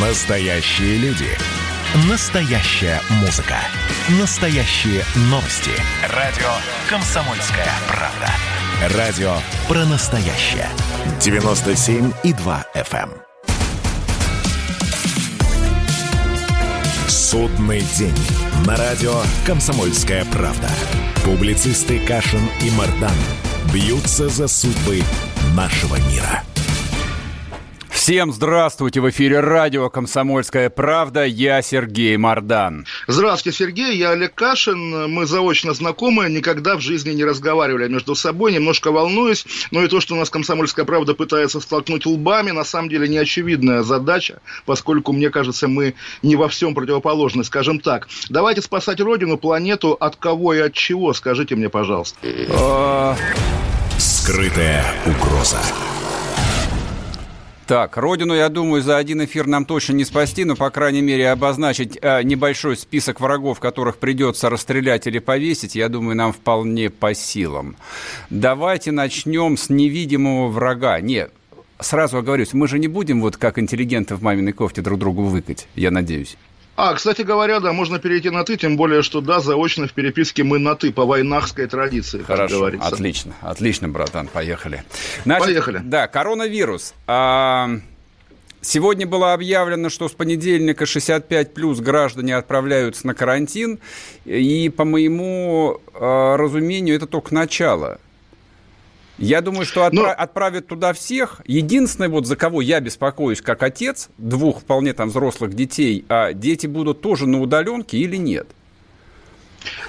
Настоящие люди. Настоящая музыка. Настоящие новости. Радио «Комсомольская правда». Радио про настоящее. 97,2 FM. эм. Судный день. На радио «Комсомольская правда». Публицисты Кашин и Мардан бьются за судьбы нашего мира. Всем здравствуйте! В эфире радио «Комсомольская правда». Я Сергей Мордан. Здравствуйте, Сергей. Я Олег Кашин. Мы заочно знакомы, никогда в жизни не разговаривали между собой. Немножко волнуюсь. Но и то, что у нас «Комсомольская правда» пытается столкнуть лбами, на самом деле не очевидная задача, поскольку, мне кажется, мы не во всем противоположны, скажем так. Давайте спасать Родину, планету от кого и от чего, скажите мне, пожалуйста. Скрытая угроза. Так, родину, я думаю, за один эфир нам точно не спасти, но, по крайней мере, обозначить э, небольшой список врагов, которых придется расстрелять или повесить, я думаю, нам вполне по силам. Давайте начнем с невидимого врага. Нет, сразу оговорюсь, мы же не будем вот как интеллигенты в маминой кофте друг другу выкать, я надеюсь. А, кстати говоря, да, можно перейти на «ты», тем более, что, да, заочно в переписке мы на «ты» по войнахской традиции, как Хорошо, говорится. отлично, отлично, братан, поехали. Значит, Поехали. Да, коронавирус. А, Сегодня было объявлено, что с понедельника 65 плюс граждане отправляются на карантин. И, по моему э, разумению, это только начало. Я думаю, что отпра- Ну- отправят туда всех. Единственное, вот за кого я беспокоюсь как отец двух вполне там взрослых детей, а дети будут тоже на удаленке или нет?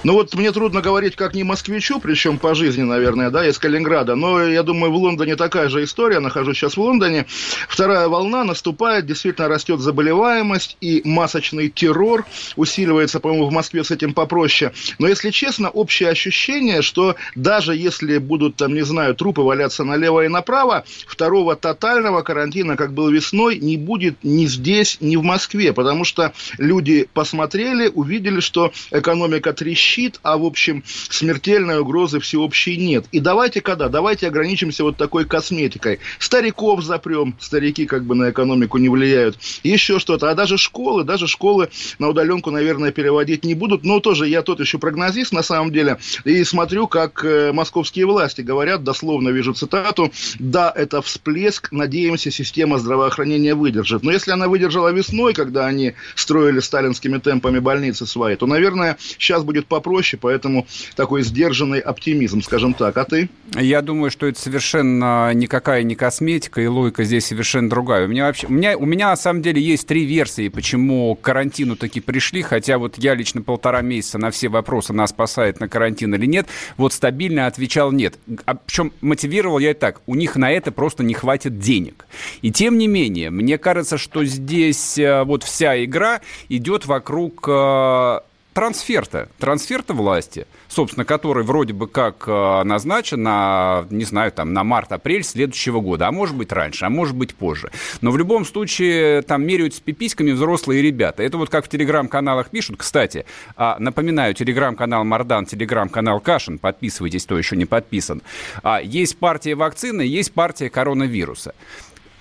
Ну вот мне трудно говорить как не москвичу, причем по жизни, наверное, да, из Калининграда, но я думаю, в Лондоне такая же история, нахожусь сейчас в Лондоне. Вторая волна наступает, действительно растет заболеваемость и масочный террор усиливается, по-моему, в Москве с этим попроще. Но, если честно, общее ощущение, что даже если будут там, не знаю, трупы валяться налево и направо, второго тотального карантина, как был весной, не будет ни здесь, ни в Москве, потому что люди посмотрели, увидели, что экономика трещит, а, в общем, смертельной угрозы всеобщей нет. И давайте когда? Давайте ограничимся вот такой косметикой. Стариков запрем, старики как бы на экономику не влияют. Еще что-то. А даже школы, даже школы на удаленку, наверное, переводить не будут. Но тоже я тот еще прогнозист, на самом деле. И смотрю, как э, московские власти говорят, дословно вижу цитату, да, это всплеск, надеемся, система здравоохранения выдержит. Но если она выдержала весной, когда они строили сталинскими темпами больницы свои, то, наверное, сейчас будет попроще, поэтому такой сдержанный оптимизм, скажем так. А ты? Я думаю, что это совершенно никакая не косметика, и логика здесь совершенно другая. У меня вообще, у меня, у меня на самом деле есть три версии, почему к карантину таки пришли, хотя вот я лично полтора месяца на все вопросы, нас спасает на карантин или нет, вот стабильно отвечал нет. А, причем мотивировал я и так, у них на это просто не хватит денег. И тем не менее, мне кажется, что здесь э, вот вся игра идет вокруг э, трансферта, трансферта власти, собственно, который вроде бы как э, назначен на, не знаю, там, на март-апрель следующего года, а может быть раньше, а может быть позже. Но в любом случае там меряются пиписьками взрослые ребята. Это вот как в телеграм-каналах пишут. Кстати, а, напоминаю, телеграм-канал Мардан, телеграм-канал Кашин, подписывайтесь, кто еще не подписан. А, есть партия вакцины, есть партия коронавируса.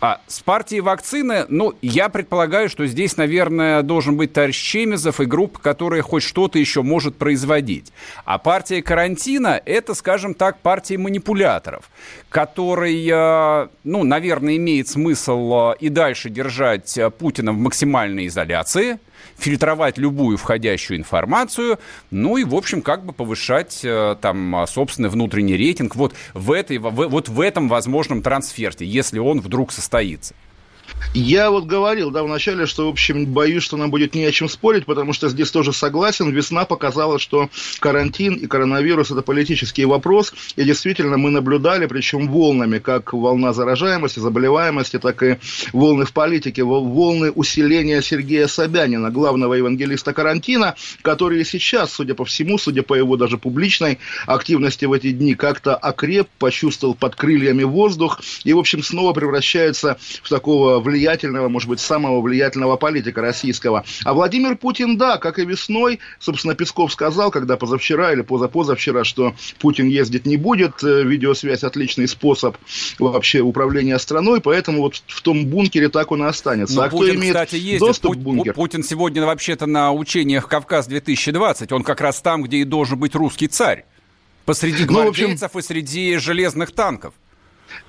А с партией вакцины, ну, я предполагаю, что здесь, наверное, должен быть товарищ Чемезов и группа, которая хоть что-то еще может производить. А партия карантина – это, скажем так, партия манипуляторов, которая, ну, наверное, имеет смысл э, и дальше держать э, Путина в максимальной изоляции, фильтровать любую входящую информацию, ну и, в общем, как бы повышать э, там собственный внутренний рейтинг вот в, этой, в, вот в этом возможном трансферте, если он вдруг состоится. Я вот говорил, да, вначале, что, в общем, боюсь, что нам будет не о чем спорить, потому что здесь тоже согласен. Весна показала, что карантин и коронавирус – это политический вопрос, и действительно мы наблюдали, причем волнами, как волна заражаемости, заболеваемости, так и волны в политике, волны усиления Сергея Собянина, главного евангелиста карантина, который сейчас, судя по всему, судя по его даже публичной активности в эти дни, как-то окреп, почувствовал под крыльями воздух и, в общем, снова превращается в такого влиятельного, может быть, самого влиятельного политика российского. А Владимир Путин, да, как и весной, собственно, Песков сказал, когда позавчера или позапозавчера, что Путин ездить не будет, э, видеосвязь отличный способ вообще управления страной, поэтому вот в том бункере так он и останется. Но а Путин, кто имеет кстати, ездит. доступ Пу- бункер? Путин сегодня вообще-то на учениях Кавказ-2020, он как раз там, где и должен быть русский царь. Посреди гвардейцев ну, общем... и среди железных танков.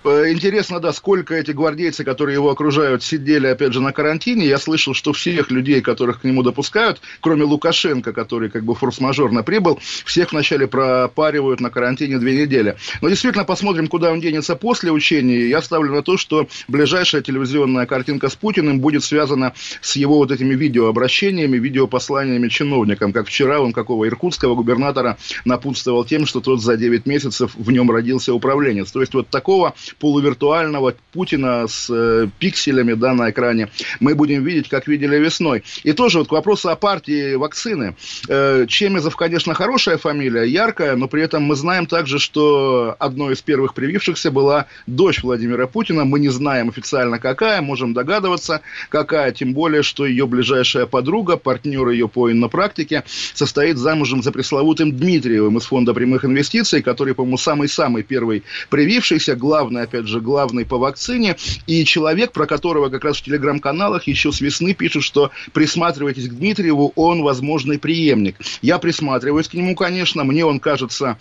Э, интересно, да, сколько эти гвардейцы, которые его окружают, сидели, опять же, на карантине. Я слышал, что всех людей, которых к нему допускают, кроме Лукашенко, который как бы форс-мажорно прибыл, всех вначале пропаривают на карантине две недели. Но действительно, посмотрим, куда он денется после учений. Я ставлю на то, что ближайшая телевизионная картинка с Путиным будет связана с его вот этими видеообращениями, видеопосланиями чиновникам. Как вчера он какого иркутского губернатора напутствовал тем, что тот за 9 месяцев в нем родился управленец. То есть вот такого полувиртуального Путина с э, пикселями да, на экране мы будем видеть, как видели весной. И тоже вот к вопросу о партии вакцины. Э, Чемезов, конечно, хорошая фамилия, яркая, но при этом мы знаем также, что одной из первых привившихся была дочь Владимира Путина. Мы не знаем официально какая, можем догадываться какая, тем более, что ее ближайшая подруга, партнер ее по иннопрактике, состоит замужем за пресловутым Дмитриевым из Фонда прямых инвестиций, который, по-моему, самый-самый первый привившийся, главный главный, опять же, главный по вакцине, и человек, про которого как раз в телеграм-каналах еще с весны пишут, что присматривайтесь к Дмитриеву, он возможный преемник. Я присматриваюсь к нему, конечно, мне он кажется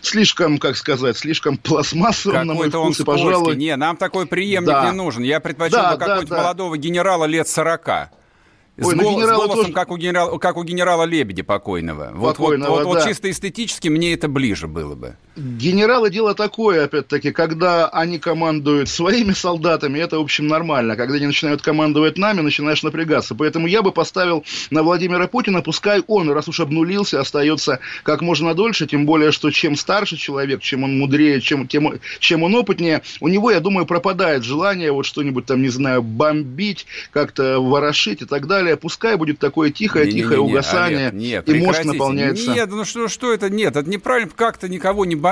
слишком, как сказать, слишком пластмассовым, на мой вкус, он и, пожалуй... Не, нам такой преемник да. не нужен. Я предпочел да, бы какого-нибудь да, молодого генерала лет сорока. Ой, с, ну, гол, с голосом, тоже... как, у генерала, как у генерала Лебеди покойного. покойного вот, вот, да. вот чисто эстетически мне это ближе было бы. Генералы дело такое, опять-таки, когда они командуют своими солдатами, это, в общем, нормально. Когда они начинают командовать нами, начинаешь напрягаться. Поэтому я бы поставил на Владимира Путина, пускай он, раз уж обнулился, остается как можно дольше, тем более, что чем старше человек, чем он мудрее, чем, тем, чем он опытнее, у него, я думаю, пропадает желание вот что-нибудь там, не знаю, бомбить, как-то ворошить и так далее пускай будет такое тихое-тихое угасание, нет, и мозг наполняется. Нет, ну что, что это? Нет, это неправильно как-то никого не бомбить.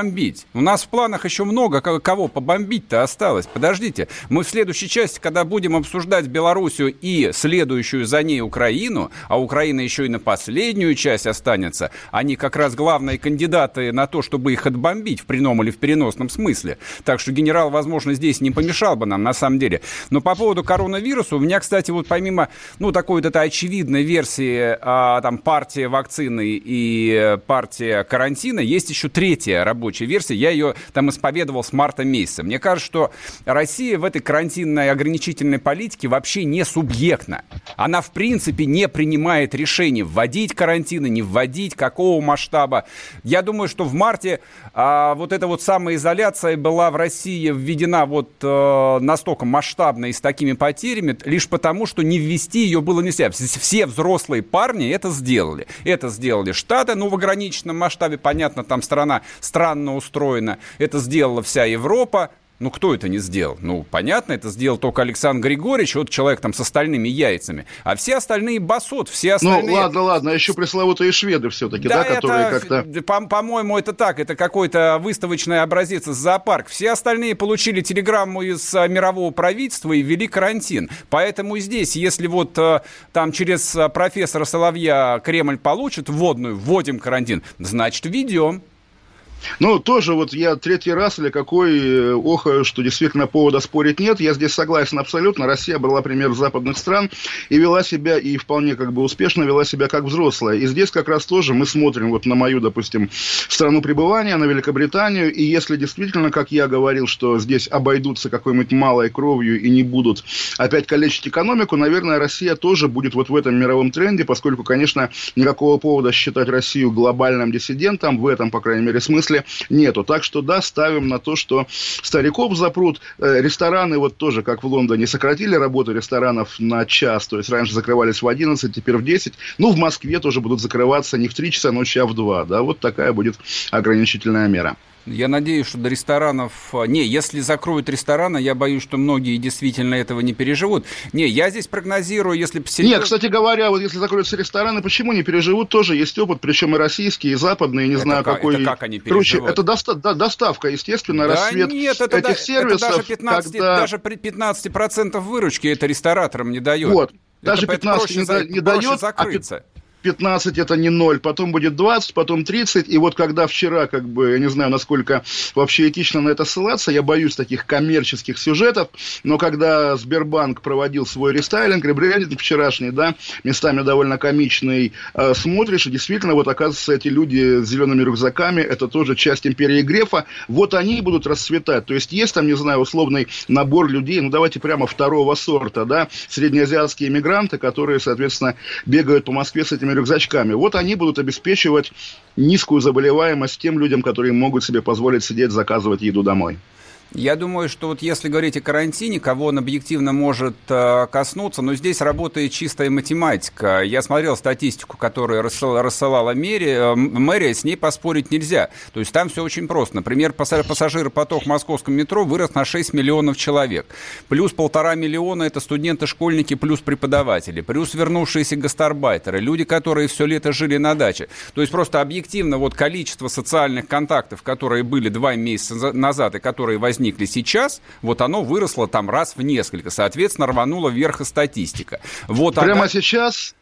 У нас в планах еще много кого побомбить-то осталось. Подождите, мы в следующей части, когда будем обсуждать Белоруссию и следующую за ней Украину, а Украина еще и на последнюю часть останется, они как раз главные кандидаты на то, чтобы их отбомбить в прямом или в переносном смысле. Так что генерал, возможно, здесь не помешал бы нам, на самом деле. Но по поводу коронавируса, у меня, кстати, вот помимо, ну, такой вот этой очевидной версии а, там партия вакцины и партия карантина, есть еще третья рабочая версия. Я ее там исповедовал с марта месяца. Мне кажется, что Россия в этой карантинной ограничительной политике вообще не субъектна. Она, в принципе, не принимает решений, вводить карантины, не вводить, какого масштаба. Я думаю, что в марте а, вот эта вот самоизоляция была в России введена вот а, настолько масштабно и с такими потерями, лишь потому, что не ввести ее было не нельзя. Все взрослые парни это сделали. Это сделали Штаты, ну, в ограниченном масштабе, понятно, там страна странно устроена. Это сделала вся Европа. Ну, кто это не сделал? Ну, понятно, это сделал только Александр Григорьевич, вот человек там с остальными яйцами. А все остальные басот, все ну, остальные... Ну, ладно, ладно, еще пресловутые шведы все-таки, да, да которые как-то... По- по-моему, это так, это какой-то выставочный образец из зоопарк. Все остальные получили телеграмму из а, мирового правительства и ввели карантин. Поэтому здесь, если вот а, там через а, профессора Соловья Кремль получит вводную, вводим карантин, значит, введем. Ну, тоже вот я третий раз или какой э, охаю, что действительно повода спорить нет. Я здесь согласен абсолютно. Россия брала пример западных стран и вела себя, и вполне как бы успешно вела себя как взрослая. И здесь как раз тоже мы смотрим вот на мою, допустим, страну пребывания, на Великобританию, и если действительно, как я говорил, что здесь обойдутся какой-нибудь малой кровью и не будут опять калечить экономику, наверное, Россия тоже будет вот в этом мировом тренде, поскольку, конечно, никакого повода считать Россию глобальным диссидентом в этом, по крайней мере, смысле смысле нету. Так что да, ставим на то, что стариков запрут. Э, рестораны вот тоже, как в Лондоне, сократили работу ресторанов на час. То есть раньше закрывались в 11, теперь в 10. Ну, в Москве тоже будут закрываться не в 3 часа ночи, а в 2. Да, вот такая будет ограничительная мера. Я надеюсь, что до ресторанов... А, не, если закроют рестораны, я боюсь, что многие действительно этого не переживут. Не, я здесь прогнозирую, если... Посерьез... Нет, кстати говоря, вот если закроются рестораны, почему не переживут? Тоже есть опыт, причем и российские, и западные, не это знаю, как, какой... Это как они переживут? Короче, это доста- да, доставка, естественно, да рассвет нет, это этих да, сервисов. Это даже 15, когда... даже при 15% выручки это рестораторам не дает. Вот. Даже 15 не, за, не дает, а закрыться. а 15 это не 0, потом будет 20, потом 30. И вот когда вчера, как бы, я не знаю, насколько вообще этично на это ссылаться, я боюсь таких коммерческих сюжетов, но когда Сбербанк проводил свой рестайлинг, ребрендинг вчерашний, да, местами довольно комичный, э, смотришь, и действительно, вот оказывается, эти люди с зелеными рюкзаками, это тоже часть империи Грефа, вот они будут расцветать. То есть есть там, не знаю, условный набор людей, ну давайте прямо второго сорта, да, среднеазиатские иммигранты, которые, соответственно, бегают по Москве с этими рюкзачками. Вот они будут обеспечивать низкую заболеваемость тем людям, которые могут себе позволить сидеть, заказывать еду домой. Я думаю, что вот если говорить о карантине, кого он объективно может э, коснуться, но здесь работает чистая математика. Я смотрел статистику, которую рассылала, рассылала мэрия, э, мэрия, с ней поспорить нельзя. То есть там все очень просто. Например, пассажиропоток в московском метро вырос на 6 миллионов человек. Плюс полтора миллиона – это студенты, школьники, плюс преподаватели. Плюс вернувшиеся гастарбайтеры, люди, которые все лето жили на даче. То есть просто объективно вот количество социальных контактов, которые были два месяца назад и которые возникли возникли сейчас, вот оно выросло там раз в несколько. Соответственно, рванула вверх и статистика. Вот Прямо она... сейчас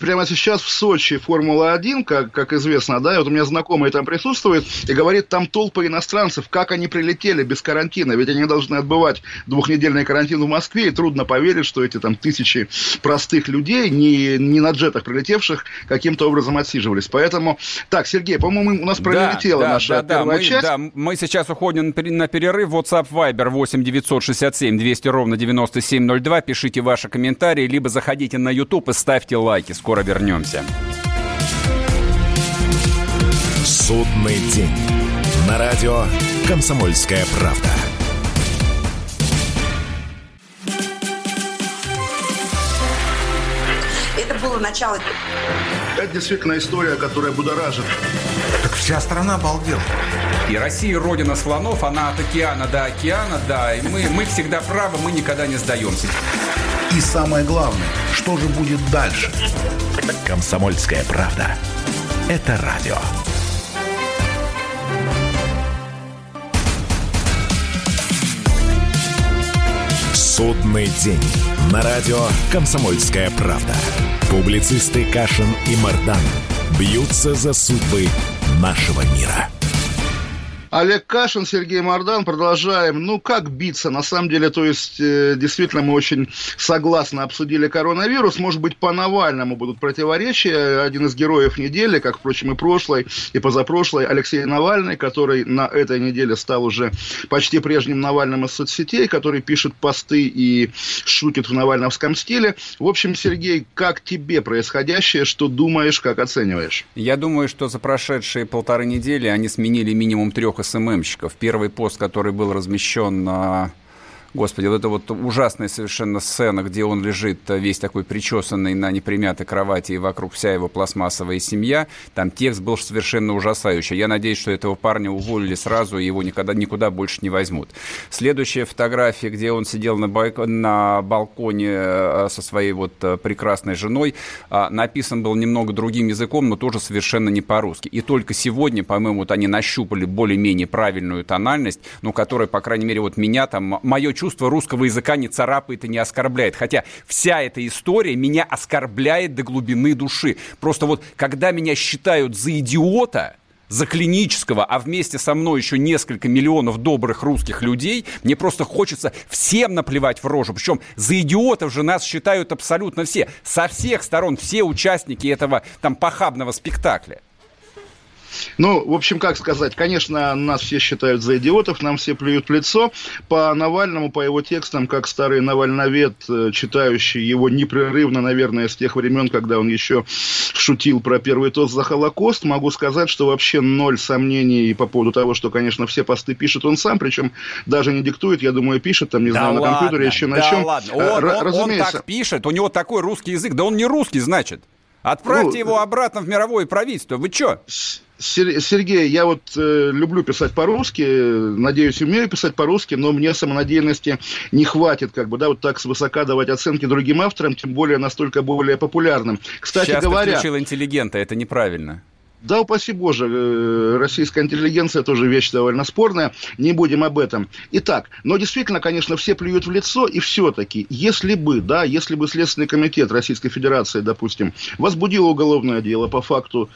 прямо сейчас в Сочи Формула-1, как, как известно, да, и вот у меня знакомый там присутствует, и говорит, там толпы иностранцев, как они прилетели без карантина, ведь они должны отбывать двухнедельный карантин в Москве, и трудно поверить, что эти там тысячи простых людей, не, не на джетах прилетевших, каким-то образом отсиживались. Поэтому, так, Сергей, по-моему, у нас пролетела да, наша да, первая да, часть. Мы, да, мы сейчас уходим на перерыв. WhatsApp Viber 8 967 200 ровно 9702. Пишите ваши комментарии, либо заходите на YouTube и ставьте лайки. Скоро вернемся. Судный день. На радио «Комсомольская правда». Это было начало. Это действительно история, которая будоражит. Так вся страна обалдела. И Россия родина слонов, она от океана до океана, да. И мы, мы всегда правы, мы никогда не сдаемся. И самое главное, что же будет дальше? Комсомольская правда. Это радио. Судный день. На радио «Комсомольская правда». Публицисты Кашин и Мардан бьются за судьбы нашего мира. Олег Кашин, Сергей Мордан. Продолжаем. Ну, как биться? На самом деле, то есть, э, действительно, мы очень согласно обсудили коронавирус. Может быть, по Навальному будут противоречия. Один из героев недели, как, впрочем, и прошлой, и позапрошлой, Алексей Навальный, который на этой неделе стал уже почти прежним Навальным из соцсетей, который пишет посты и шутит в навальновском стиле. В общем, Сергей, как тебе происходящее? Что думаешь, как оцениваешь? Я думаю, что за прошедшие полторы недели они сменили минимум трех СММщиков. Первый пост, который был размещен на Господи, вот это вот ужасная совершенно сцена, где он лежит э, весь такой причесанный на непримятой кровати, и вокруг вся его пластмассовая семья. Там текст был совершенно ужасающий. Я надеюсь, что этого парня уволили сразу, и его никогда, никуда больше не возьмут. Следующая фотография, где он сидел на, байк... на балконе э, со своей вот э, прекрасной женой, а, написан был немного другим языком, но тоже совершенно не по-русски. И только сегодня, по-моему, вот они нащупали более-менее правильную тональность, ну, которая, по крайней мере, вот меня там, мое чувство русского языка не царапает и не оскорбляет. Хотя вся эта история меня оскорбляет до глубины души. Просто вот когда меня считают за идиота, за клинического, а вместе со мной еще несколько миллионов добрых русских людей, мне просто хочется всем наплевать в рожу. Причем за идиотов же нас считают абсолютно все. Со всех сторон, все участники этого там похабного спектакля. Ну, в общем, как сказать, конечно, нас все считают за идиотов, нам все плюют в лицо. По Навальному, по его текстам, как старый навальновед, э, читающий его непрерывно, наверное, с тех времен, когда он еще шутил про первый тост за Холокост, могу сказать, что вообще ноль сомнений по поводу того, что, конечно, все посты пишет он сам, причем даже не диктует, я думаю, пишет там, не да знаю, ладно, на компьютере, еще на да чем. ладно, он, Р- он, он так пишет, у него такой русский язык, да он не русский, значит. Отправьте ну, его обратно в мировое правительство. Вы что? Сергей, я вот э, люблю писать по-русски, надеюсь, умею писать по-русски, но мне самонадеянности не хватит, как бы, да, вот так свысока давать оценки другим авторам, тем более настолько более популярным. Кстати Сейчас говоря... включил интеллигента, это неправильно. Да, упаси боже, э, российская интеллигенция тоже вещь довольно спорная, не будем об этом. Итак, но действительно, конечно, все плюют в лицо, и все-таки, если бы, да, если бы Следственный комитет Российской Федерации, допустим, возбудил уголовное дело по факту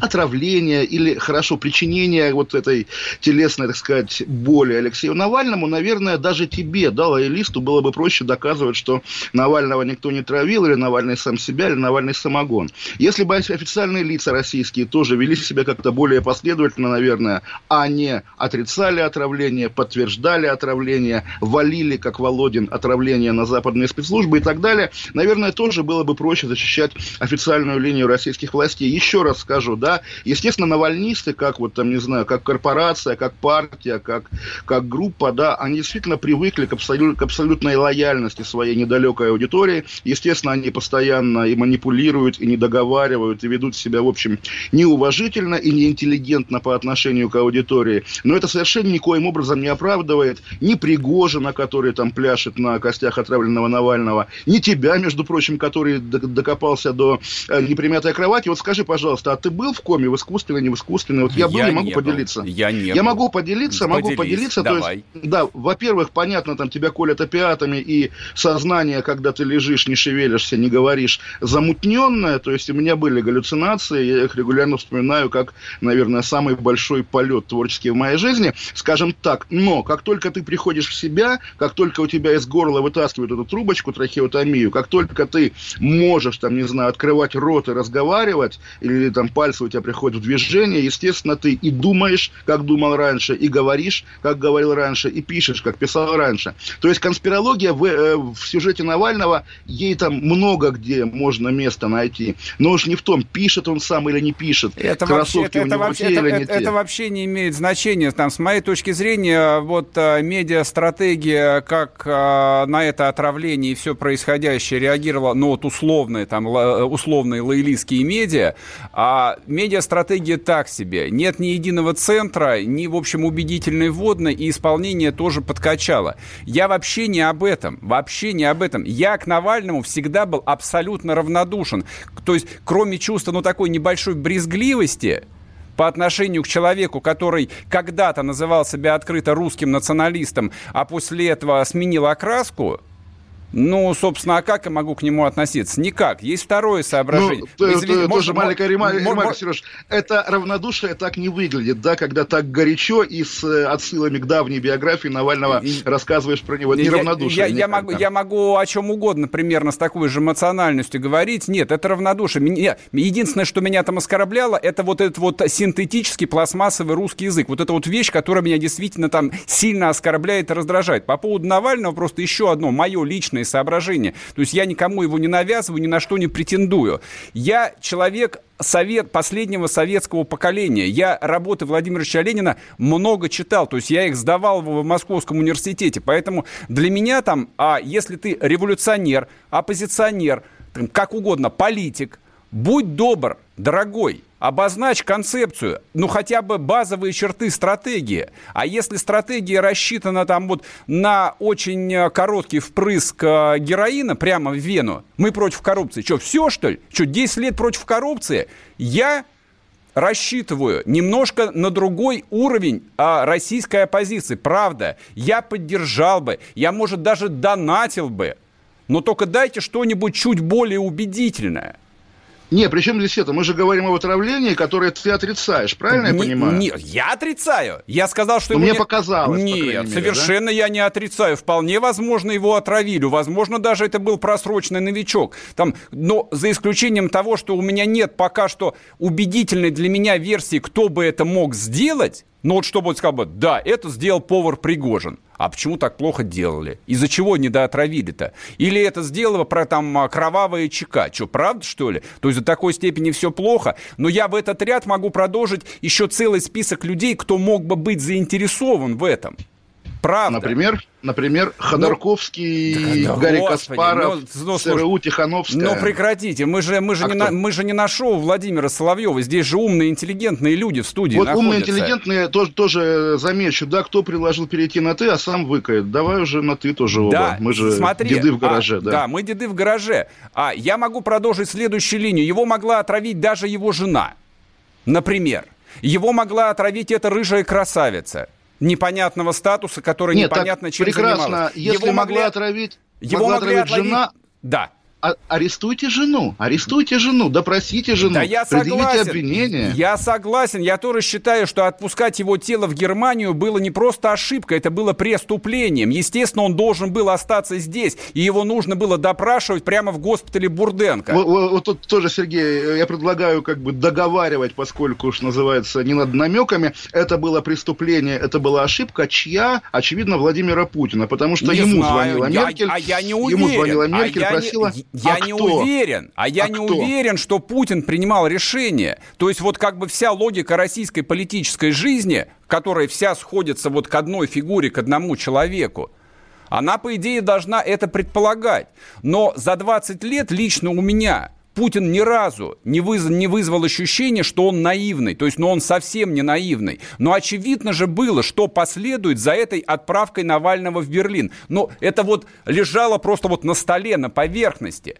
отравления или, хорошо, причинения вот этой телесной, так сказать, боли Алексею Навальному, наверное, даже тебе, да, лоялисту, было бы проще доказывать, что Навального никто не травил, или Навальный сам себя, или Навальный самогон. Если бы официальные лица российские тоже вели себя как-то более последовательно, наверное, а не отрицали отравление, подтверждали отравление, валили, как Володин, отравление на западные спецслужбы и так далее, наверное, тоже было бы проще защищать официальную линию российских властей. Еще раз скажу, да, естественно, навальнисты, как вот там, не знаю, как корпорация, как партия, как, как группа, да, они действительно привыкли к, абсолют, к абсолютной лояльности своей недалекой аудитории. Естественно, они постоянно и манипулируют, и не договаривают, и ведут себя, в общем, не неуважительно и неинтеллигентно по отношению к аудитории, но это совершенно никоим образом не оправдывает ни Пригожина, который там пляшет на костях отравленного Навального, ни тебя, между прочим, который докопался до э, непримятой кровати. Вот скажи, пожалуйста, а ты был в коме в искусственной, не в искусственной? Вот я был, я не могу не поделиться. Был. Я не Я был. могу поделиться, Поделись, могу поделиться. Давай. То есть, да, во-первых, понятно, там тебя колят опиатами, и сознание, когда ты лежишь, не шевелишься, не говоришь, замутненное. То есть у меня были галлюцинации, я их регулярно постоянно вспоминаю как, наверное, самый большой полет творческий в моей жизни, скажем так. Но как только ты приходишь в себя, как только у тебя из горла вытаскивают эту трубочку, трахеотомию, как только ты можешь, там, не знаю, открывать рот и разговаривать, или там пальцы у тебя приходят в движение, естественно, ты и думаешь, как думал раньше, и говоришь, как говорил раньше, и пишешь, как писал раньше. То есть конспирология в, э, в сюжете Навального, ей там много где можно место найти. Но уж не в том, пишет он сам или не пишет пишет, это вообще, это, это, вообще, это, это, это вообще не имеет значения. Там, с моей точки зрения, вот а, медиастратегия, как а, на это отравление и все происходящее реагировала, ну вот условные, там, условные лоялистские медиа, а медиастратегия так себе. Нет ни единого центра, ни, в общем, убедительной вводной, и исполнение тоже подкачало. Я вообще не об этом, вообще не об этом. Я к Навальному всегда был абсолютно равнодушен. То есть, кроме чувства, ну, такой небольшой брезгливости, брезгливости по отношению к человеку, который когда-то называл себя открыто русским националистом, а после этого сменил окраску, ну, собственно, а как я могу к нему относиться? Никак. Есть второе соображение. Ну, Извините, тоже может, маленькая ремарка, ремарка, Сереж. Это равнодушие так не выглядит, да, когда так горячо и с э, отсылами к давней биографии Навального и, рассказываешь про него. Это не равнодушие. Я, я, могу, я могу о чем угодно примерно с такой же эмоциональностью говорить. Нет, это равнодушие. Меня, единственное, что меня там оскорбляло, это вот этот вот синтетический пластмассовый русский язык. Вот эта вот вещь, которая меня действительно там сильно оскорбляет и раздражает. По поводу Навального просто еще одно мое личное личные соображения. То есть я никому его не навязываю, ни на что не претендую. Я человек совет, последнего советского поколения. Я работы Владимира Ильича Ленина много читал, то есть я их сдавал в Московском университете. Поэтому для меня там, а если ты революционер, оппозиционер, как угодно, политик, будь добр, дорогой, обозначь концепцию, ну хотя бы базовые черты стратегии. А если стратегия рассчитана там вот на очень э, короткий впрыск э, героина прямо в вену, мы против коррупции. Что, все что ли? Что, 10 лет против коррупции? Я рассчитываю немножко на другой уровень а, российской оппозиции. Правда, я поддержал бы, я, может, даже донатил бы. Но только дайте что-нибудь чуть более убедительное. Не, при чем здесь это? Мы же говорим об отравлении, которое ты отрицаешь, правильно не, я понимаю? Нет, я отрицаю. Я сказал, что... Мне не... показалось. Нет, мере, совершенно да? я не отрицаю. Вполне возможно, его отравили. Возможно, даже это был просроченный новичок. Там, но за исключением того, что у меня нет пока что убедительной для меня версии, кто бы это мог сделать, ну вот чтобы он сказал бы, да, это сделал повар Пригожин. А почему так плохо делали? Из-за чего недоотравили-то? Или это сделало про там а, кровавые ЧК? Что, правда, что ли? То есть до такой степени все плохо? Но я в этот ряд могу продолжить еще целый список людей, кто мог бы быть заинтересован в этом. Правда. Например? Например, Ходорковский, ну, Гарри Господи, Каспаров, ну, ну, ЦРУ Тихановская. Ну, прекратите, мы же, мы, же а не на, мы же не на шоу Владимира Соловьева, здесь же умные, интеллигентные люди в студии Вот находятся. умные, интеллигентные, тоже, тоже замечу, да, кто предложил перейти на «ты», а сам выкает. Давай уже на «ты» тоже оба, да, мы же смотри, деды в гараже. А, да. да, мы деды в гараже. А я могу продолжить следующую линию, его могла отравить даже его жена. например. Его могла отравить эта рыжая красавица непонятного статуса, который Нет, непонятно чем прекрасно. занималась. Если его могла отравить, его могла могли отравить отловить... жена, Да. А- арестуйте жену, арестуйте жену, допросите жену, Да я предъявите согласен. обвинение. Я согласен. Я тоже считаю, что отпускать его тело в Германию было не просто ошибкой, это было преступлением. Естественно, он должен был остаться здесь, и его нужно было допрашивать прямо в госпитале Бурденко. Вот, вот- вот тут тоже, Сергей, я предлагаю как бы договаривать, поскольку уж называется не над намеками. Это было преступление, это была ошибка, чья, очевидно, Владимира Путина, потому что Не ему знаю. звонила Я- Меркель. а я не Ему уверен. звонила А Меркель, не- просила. Я а не кто? уверен. А я А не кто? уверен, что Путин принимал решение. То есть вот как бы вся логика российской политической жизни, которая вся сходится вот к одной фигуре, к одному человеку, она, по идее, должна это предполагать. Но за 20 лет лично у меня Путин ни разу не, выз- не вызвал ощущение, что он наивный. То есть, ну, он совсем не наивный. Но очевидно же было, что последует за этой отправкой Навального в Берлин. Но это вот лежало просто вот на столе, на поверхности.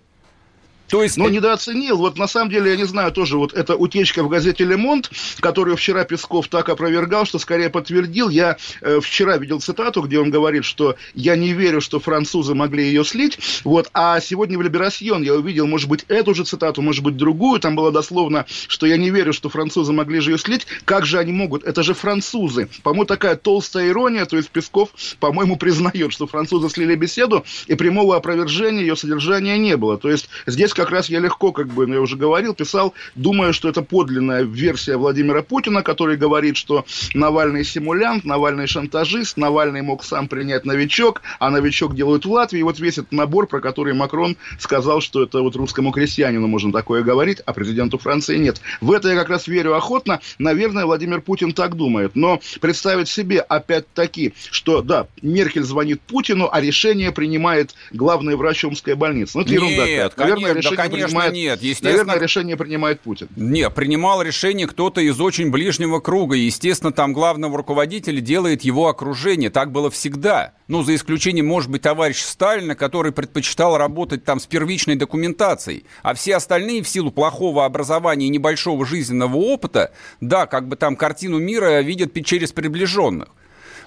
То есть... Но недооценил. Вот на самом деле, я не знаю, тоже вот эта утечка в газете «Лемонт», которую вчера Песков так опровергал, что скорее подтвердил. Я э, вчера видел цитату, где он говорит, что я не верю, что французы могли ее слить. Вот. А сегодня в «Либерасьон» я увидел, может быть, эту же цитату, может быть, другую. Там было дословно, что я не верю, что французы могли же ее слить. Как же они могут? Это же французы. По-моему, такая толстая ирония. То есть Песков, по-моему, признает, что французы слили беседу, и прямого опровержения ее содержания не было. То есть здесь как раз я легко, как бы, ну, я уже говорил, писал, думаю, что это подлинная версия Владимира Путина, который говорит, что Навальный симулянт, Навальный шантажист, Навальный мог сам принять новичок, а новичок делают в Латвии. И вот весь этот набор, про который Макрон сказал, что это вот русскому крестьянину можно такое говорить, а президенту Франции нет. В это я как раз верю охотно. Наверное, Владимир Путин так думает. Но представить себе, опять-таки, что, да, Меркель звонит Путину, а решение принимает главный врач Омской больницы. Ну, это ерунда. Нет, какая-то. конечно, да, решение конечно, принимает, нет. Естественно, Наверное, решение принимает Путин. Не, принимал решение кто-то из очень ближнего круга. И, естественно, там главного руководителя делает его окружение. Так было всегда. Ну, за исключением, может быть, товарища Сталина, который предпочитал работать там с первичной документацией. А все остальные, в силу плохого образования и небольшого жизненного опыта, да, как бы там картину мира видят через приближенных.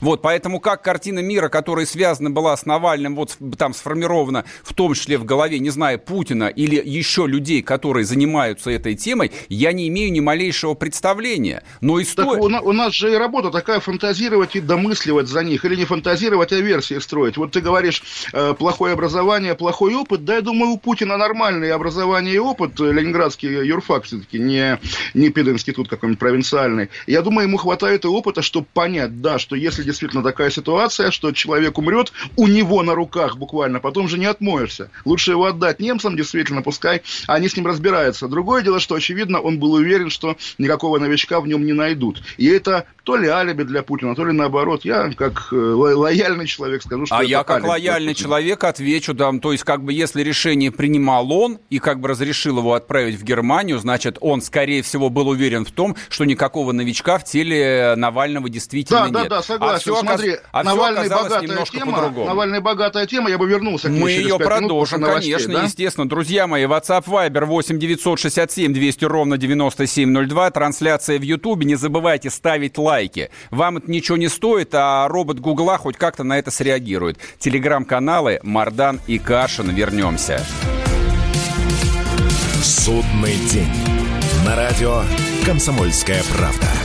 Вот, поэтому как картина мира, которая связана была с Навальным, вот там сформирована в том числе в голове, не знаю, Путина или еще людей, которые занимаются этой темой, я не имею ни малейшего представления. Но Так история... у, на- у нас же и работа такая фантазировать и домысливать за них, или не фантазировать, а версии строить. Вот ты говоришь, э, плохое образование, плохой опыт. Да, я думаю, у Путина нормальное образование и опыт. Э, Ленинградский юрфак все-таки, не, не пединститут какой-нибудь провинциальный. Я думаю, ему хватает и опыта, чтобы понять, да, что если действительно такая ситуация, что человек умрет у него на руках буквально, потом же не отмоешься. Лучше его отдать немцам, действительно, пускай они с ним разбираются. Другое дело, что, очевидно, он был уверен, что никакого новичка в нем не найдут. И это то ли алиби для Путина, то ли наоборот. Я, как э, ло- лояльный человек, скажу, что А я как лояльный человек отвечу, да, то есть как бы если решение принимал он и как бы разрешил его отправить в Германию, значит он, скорее всего, был уверен в том, что никакого новичка в теле Навального действительно Да, нет. да, да, согласен. А все, Смотри, а Навальный оказалось богатая немножко тема, по-другому. Навальный богатая тема, я бы вернулся к ней Мы через ее минут продолжим, после новостей, конечно, да? естественно. Друзья мои, WhatsApp Viber 8 967 200 ровно 9702. Трансляция в Ютубе. Не забывайте ставить лайки. Вам это ничего не стоит, а робот Гугла хоть как-то на это среагирует. Телеграм-каналы Мардан и Кашин. Вернемся. Судный день. На радио «Комсомольская правда».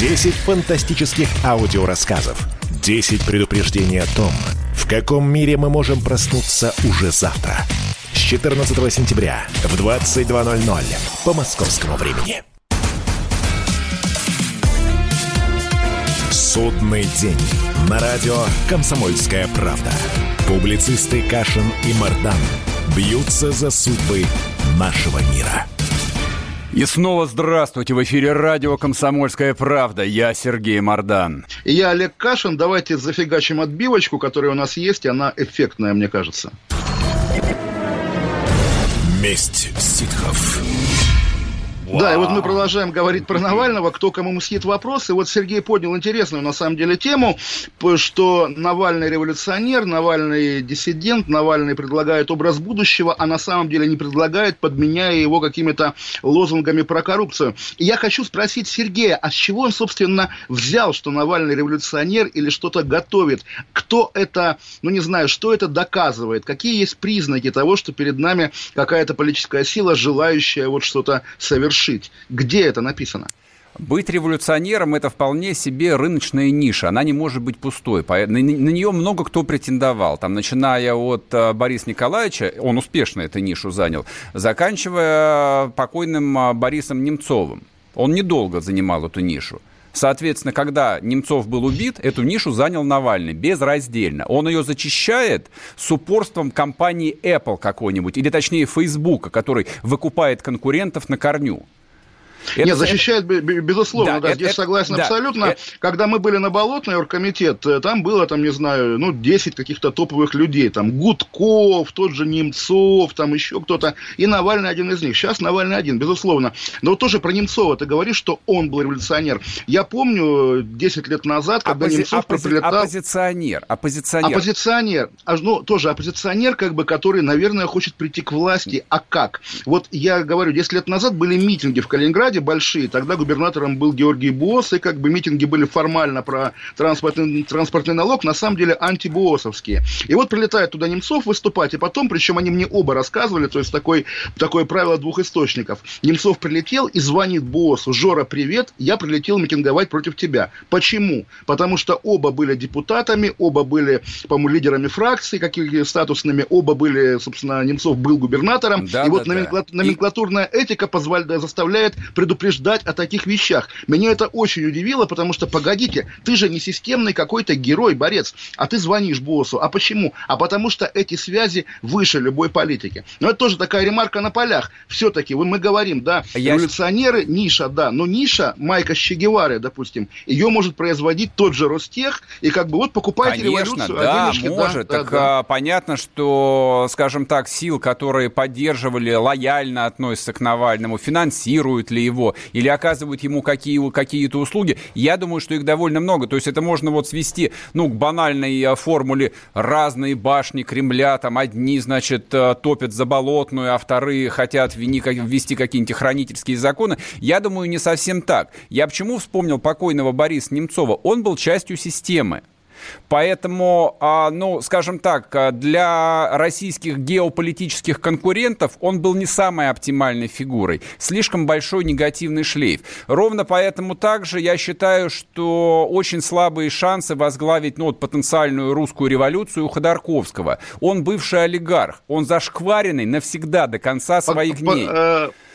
10 фантастических аудиорассказов. 10 предупреждений о том, в каком мире мы можем проснуться уже завтра. С 14 сентября в 22.00 по московскому времени. Судный день. На радио «Комсомольская правда». Публицисты Кашин и Мардан бьются за судьбы нашего мира. И снова здравствуйте. В эфире радио «Комсомольская правда». Я Сергей Мордан. И я Олег Кашин. Давайте зафигачим отбивочку, которая у нас есть, и она эффектная, мне кажется. Месть ситхов. Да, и вот мы продолжаем говорить про Навального, кто кому мстит вопрос. И вот Сергей поднял интересную, на самом деле, тему, что Навальный революционер, Навальный диссидент, Навальный предлагает образ будущего, а на самом деле не предлагает, подменяя его какими-то лозунгами про коррупцию. И я хочу спросить Сергея, а с чего он, собственно, взял, что Навальный революционер или что-то готовит? Кто это, ну не знаю, что это доказывает? Какие есть признаки того, что перед нами какая-то политическая сила, желающая вот что-то совершить? Совершить. Где это написано? Быть революционером – это вполне себе рыночная ниша. Она не может быть пустой. На, нее много кто претендовал. Там, начиная от э, Бориса Николаевича, он успешно эту нишу занял, заканчивая покойным э, Борисом Немцовым. Он недолго занимал эту нишу. Соответственно, когда Немцов был убит, эту нишу занял Навальный безраздельно. Он ее зачищает с упорством компании Apple какой-нибудь, или точнее Facebook, который выкупает конкурентов на корню. Это, Нет, защищает, это... безусловно, да, да это, здесь это, согласен да, абсолютно. Это... Когда мы были на Болотной, оргкомитет, э, там было, там, не знаю, ну, 10 каких-то топовых людей, там, Гудков, тот же Немцов, там еще кто-то, и Навальный один из них. Сейчас Навальный один, безусловно. Но вот тоже про Немцова ты говоришь, что он был революционер. Я помню 10 лет назад, когда Оппози... Немцов оппози... прилетал... Оппозиционер, оппозиционер. Оппозиционер. А, ну, тоже оппозиционер, как бы, который, наверное, хочет прийти к власти. А как? Вот я говорю, 10 лет назад были митинги в Калининграде, Калининграде большие. Тогда губернатором был Георгий Босс, и как бы митинги были формально про транспортный, транспортный налог, на самом деле антибоссовские. И вот прилетает туда Немцов выступать, и потом, причем они мне оба рассказывали, то есть такой, такое правило двух источников. Немцов прилетел и звонит боссу, Жора, привет, я прилетел митинговать против тебя. Почему? Потому что оба были депутатами, оба были, по-моему, лидерами фракции, какими статусными, оба были, собственно, Немцов был губернатором. Да, и да, вот да. номенклатурная этика позволяет, заставляет предупреждать о таких вещах. Меня это очень удивило, потому что, погодите, ты же не системный какой-то герой, борец, а ты звонишь боссу. А почему? А потому что эти связи выше любой политики. Но это тоже такая ремарка на полях. Все-таки мы говорим, да, Я... революционеры, ниша, да, но ниша Майка Щегевары, допустим, ее может производить тот же Ростех, и как бы вот покупайте Конечно, революцию. да, денежки, может. Да, так да, да. понятно, что, скажем так, сил, которые поддерживали, лояльно относятся к Навальному, финансируют ли его или оказывают ему какие, какие-то услуги, я думаю, что их довольно много. То есть это можно вот свести, ну, к банальной э, формуле разные башни Кремля, там одни, значит, э, топят за болотную, а вторые хотят ввести какие-нибудь хранительские законы. Я думаю, не совсем так. Я почему вспомнил покойного Бориса Немцова? Он был частью системы. Поэтому, а, ну, скажем так, а, для российских геополитических конкурентов он был не самой оптимальной фигурой. Слишком большой негативный шлейф. Ровно поэтому также я считаю, что очень слабые шансы возглавить ну, вот, потенциальную русскую революцию у Ходорковского. Он бывший олигарх. Он зашкваренный навсегда до конца своих дней.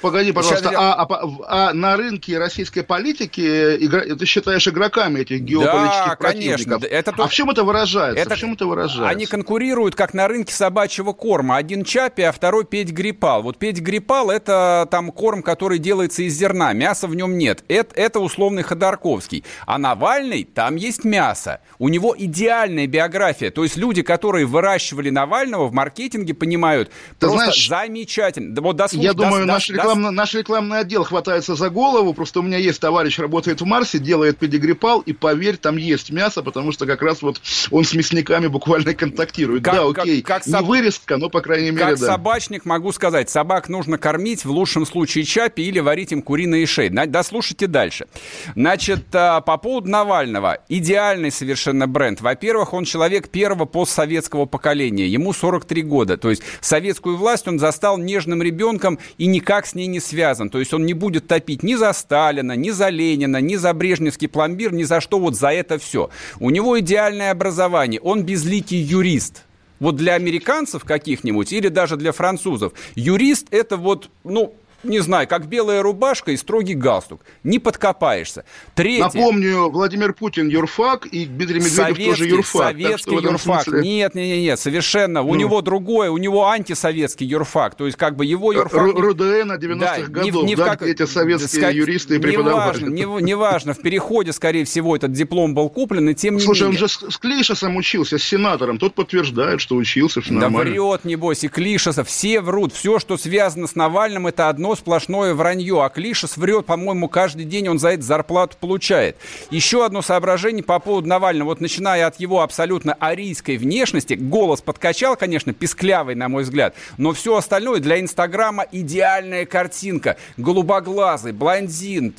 Погоди, пожалуйста, Сейчас... а, а, а на рынке российской политики игра... ты считаешь игроками этих геополитических да, противников? Конечно. Это а в чем это выражается? Это... В чем это выражается? Они конкурируют, как на рынке собачьего корма. Один Чапи, а второй Петь Грипал. Вот Петь Грипал – это там корм, который делается из зерна. Мяса в нем нет. Это, это условный Ходорковский. А Навальный, там есть мясо. У него идеальная биография. То есть люди, которые выращивали Навального в маркетинге, понимают, Ты просто знаешь, замечательно. Вот дослуш... Я думаю, наш, рекламный, наш рекламный отдел хватается за голову. Просто у меня есть товарищ, работает в Марсе, делает педигрипал, и поверь, там есть мясо, потому что как раз вот он с мясниками буквально контактирует. Как, да, окей, как, как не соб... вырезка, но, по крайней мере, как да. собачник могу сказать, собак нужно кормить, в лучшем случае чапи или варить им куриные шеи. Дослушайте дальше. Значит, а, по поводу Навального. Идеальный совершенно бренд. Во-первых, он человек первого постсоветского поколения. Ему 43 года. То есть советскую власть он застал нежным ребенком и никак с ней не связан. То есть он не будет топить ни за Сталина, ни за Ленина, ни за Брежневский пломбир, ни за что вот за это все. У него идеальное образование. Он безликий юрист. Вот для американцев каких-нибудь или даже для французов юрист это вот, ну, не знаю, как белая рубашка и строгий галстук. Не подкопаешься. Третье. Напомню, Владимир Путин юрфак, и Дмитрий Медведев советский, тоже юрфак. Советский юрфак. Смысле... Нет, нет, нет, нет, совершенно. Ну. У него другое, у него антисоветский юрфак. То есть, как бы его юрфак... Р- РУДН 90-х да, годов, не, не да, как... эти советские да, юристы и преподаватели. Неважно, не, неважно, в переходе, скорее всего, этот диплом был куплен, и тем не Слушай, менее... он же с Клишесом учился, с сенатором. Тот подтверждает, что учился, все нормально. Да врет, небось, и Клишеса. Все врут. Все, что связано с Навальным, это одно сплошное вранье. А Клишес врет, по-моему, каждый день он за это зарплату получает. Еще одно соображение по поводу Навального. Вот начиная от его абсолютно арийской внешности, голос подкачал, конечно, писклявый, на мой взгляд, но все остальное для Инстаграма идеальная картинка. Голубоглазый, блондин,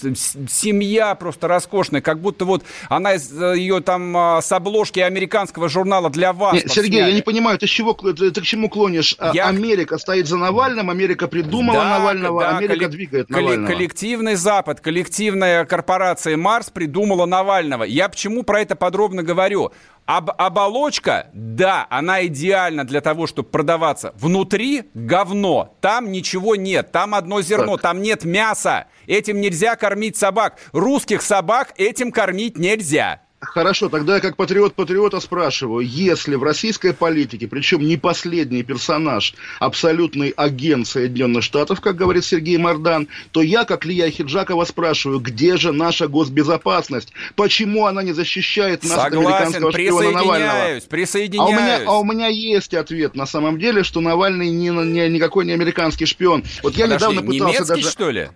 семья просто роскошная, как будто вот она из э, ее там а, с обложки американского журнала для вас. Нет, Сергей, я не понимаю, ты, чего, ты, ты к чему клонишь? А, я... Америка стоит за Навальным, Америка придумала да, Навального, да, Америка коллек... двигает Навального. Коллективный Запад, коллективная корпорация Марс придумала Навального. Я почему про это подробно говорю? Об, оболочка, да, она идеальна для того, чтобы продаваться. Внутри говно, там ничего нет, там одно зерно, так. там нет мяса. Этим нельзя кормить собак. Русских собак этим кормить нельзя. Хорошо, тогда я как патриот патриота спрашиваю, если в российской политике, причем не последний персонаж, абсолютный агент Соединенных Штатов, как говорит Сергей Мордан, то я, как Лия Хиджакова, спрашиваю, где же наша госбезопасность? Почему она не защищает нас Согласен, от американского шпиона Навального? Присоединяюсь, а у, меня, а у меня есть ответ на самом деле, что Навальный не, не, никакой не американский шпион. Вот я Подожди, недавно пытался немецкий, даже... что ли?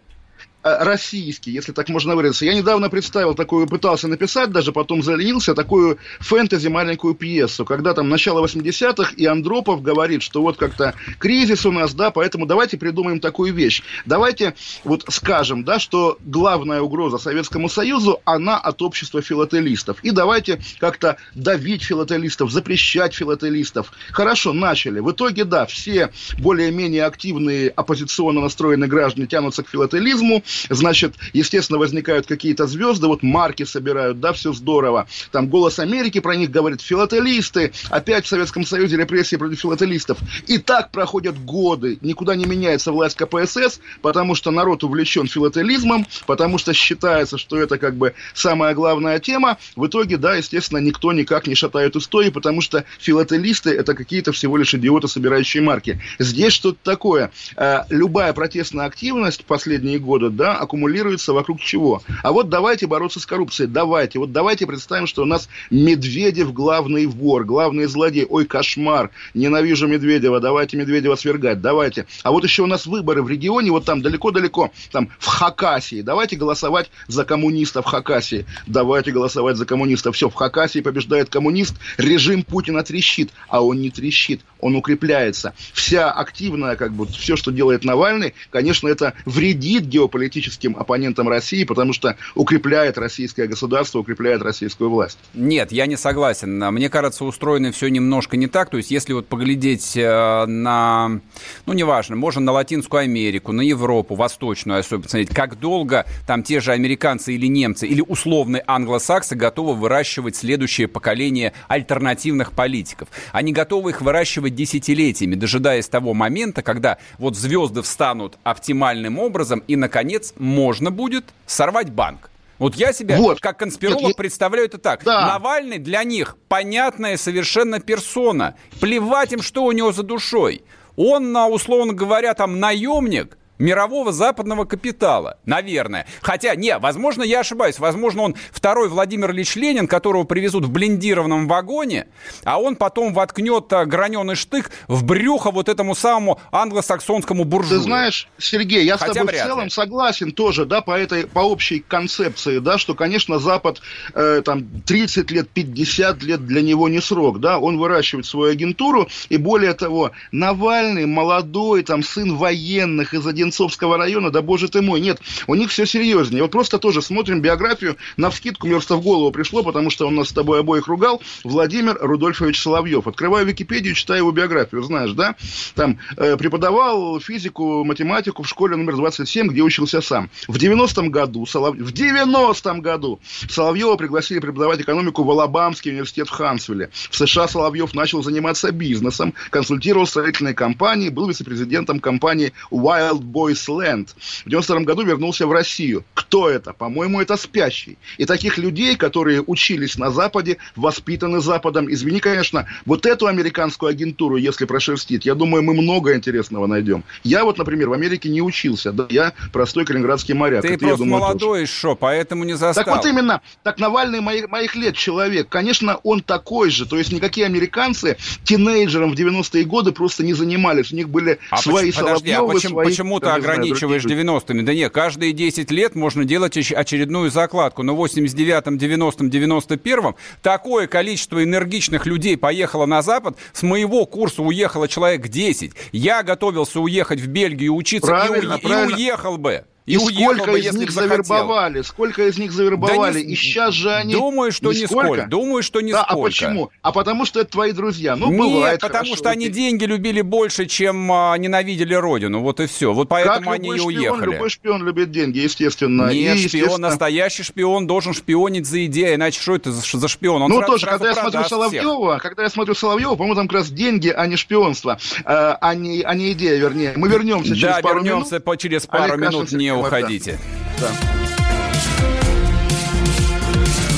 Э, российский, если так можно выразиться. Я недавно представил такую, пытался написать, даже потом заленился, такую фэнтези маленькую пьесу, когда там начало 80-х, и Андропов говорит, что вот как-то кризис у нас, да, поэтому давайте придумаем такую вещь. Давайте вот скажем, да, что главная угроза Советскому Союзу, она от общества филателистов. И давайте как-то давить филателистов, запрещать филателистов. Хорошо, начали. В итоге, да, все более-менее активные оппозиционно настроенные граждане тянутся к филателизму, значит, естественно, возникают какие-то звезды, вот марки собирают, да, все здорово. Там «Голос Америки» про них говорит, филателисты, опять в Советском Союзе репрессии против филателистов. И так проходят годы, никуда не меняется власть КПСС, потому что народ увлечен филателизмом, потому что считается, что это как бы самая главная тема. В итоге, да, естественно, никто никак не шатает истории, потому что филателисты это какие-то всего лишь идиоты, собирающие марки. Здесь что-то такое. Э, любая протестная активность в последние годы, да, аккумулируется вокруг чего? А вот давайте бороться с коррупцией, давайте. Вот давайте представим, что у нас Медведев главный вор, главный злодей. Ой, кошмар, ненавижу Медведева, давайте Медведева свергать, давайте. А вот еще у нас выборы в регионе, вот там далеко-далеко, там в Хакасии. Давайте голосовать за коммунистов в Хакасии. Давайте голосовать за коммунистов. Все, в Хакасии побеждает коммунист, режим Путина трещит, а он не трещит, он укрепляется. Вся активная, как бы, все, что делает Навальный, конечно, это вредит геополитике политическим оппонентом России, потому что укрепляет российское государство, укрепляет российскую власть. Нет, я не согласен. Мне кажется, устроено все немножко не так. То есть, если вот поглядеть э, на, ну, неважно, можно на Латинскую Америку, на Европу, Восточную особенно, посмотреть, как долго там те же американцы или немцы, или условные англосаксы готовы выращивать следующее поколение альтернативных политиков. Они готовы их выращивать десятилетиями, дожидаясь того момента, когда вот звезды встанут оптимальным образом, и, наконец, наконец, можно будет сорвать банк. Вот я себя, вот. как конспиролог, Нет, представляю это так. Да. Навальный для них понятная совершенно персона. Плевать им, что у него за душой. Он, условно говоря, там наемник, мирового западного капитала, наверное. Хотя, не, возможно, я ошибаюсь. Возможно, он второй Владимир Ильич Ленин, которого привезут в блиндированном вагоне, а он потом воткнет а, граненый штык в брюхо вот этому самому англосаксонскому буржую. Ты знаешь, Сергей, я Хотя с тобой в целом ли. согласен тоже, да, по этой, по общей концепции, да, что, конечно, Запад э, там 30 лет, 50 лет для него не срок, да, он выращивает свою агентуру, и более того, Навальный молодой, там, сын военных из один Одинцовского района, да боже ты мой, нет, у них все серьезнее. Вот просто тоже смотрим биографию, на вскидку мне просто в голову пришло, потому что он нас с тобой обоих ругал, Владимир Рудольфович Соловьев. Открываю Википедию, читаю его биографию, знаешь, да? Там э, преподавал физику, математику в школе номер 27, где учился сам. В 90-м году, Солов... в 90-м году Соловьева пригласили преподавать экономику в Алабамский университет в Хансвилле. В США Соловьев начал заниматься бизнесом, консультировал строительные компании, был вице-президентом компании Wild Boys Land. В 92 году вернулся в Россию. Кто это? По-моему, это спящий. И таких людей, которые учились на Западе, воспитаны Западом, извини, конечно, вот эту американскую агентуру, если прошерстить, я думаю, мы много интересного найдем. Я вот, например, в Америке не учился, да, я простой калининградский моряк. Ты Это, просто думаю, молодой еще, поэтому не застал. Так вот именно, так Навальный моих, моих лет человек, конечно, он такой же, то есть никакие американцы тинейджером в 90-е годы просто не занимались, у них были а свои почему, подожди, а почему, свои, почему ты ограничиваешь 90-ми? Да нет, каждые 10 лет можно делать очередную закладку. Но в 89-м, 90-м, 91-м такое количество энергичных людей поехало на Запад. С моего курса уехало человек 10. Я готовился уехать в Бельгию учиться правильно, и, правильно. и уехал бы. И, и сколько бы, из них завербовали? Сколько из них завербовали? Да не, и сейчас же они... Думаю, что не сколько. Думаю, что не да, сколько. А почему? А потому что это твои друзья. Ну, Нет, бывает. потому хорошо, что они деньги любили больше, чем а, ненавидели родину. Вот и все. Вот поэтому как они и уехали. Любой шпион любит деньги, естественно. Нет, и, шпион, настоящий шпион должен шпионить за идею, иначе что это за, за шпион? Он ну, сразу, тоже, сразу когда я смотрю Соловьева, всех. когда я смотрю Соловьева, по-моему, там как раз деньги, а не шпионство, а, а, не, а не идея, вернее. Мы вернемся через да, пару вернемся минут. по, через пару Олег минут, не уходите. Да.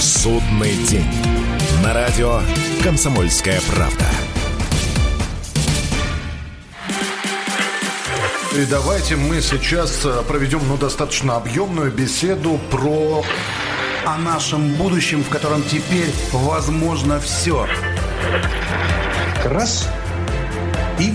Судный день. На радио «Комсомольская правда». И давайте мы сейчас проведем ну, достаточно объемную беседу про о нашем будущем, в котором теперь возможно все. Раз и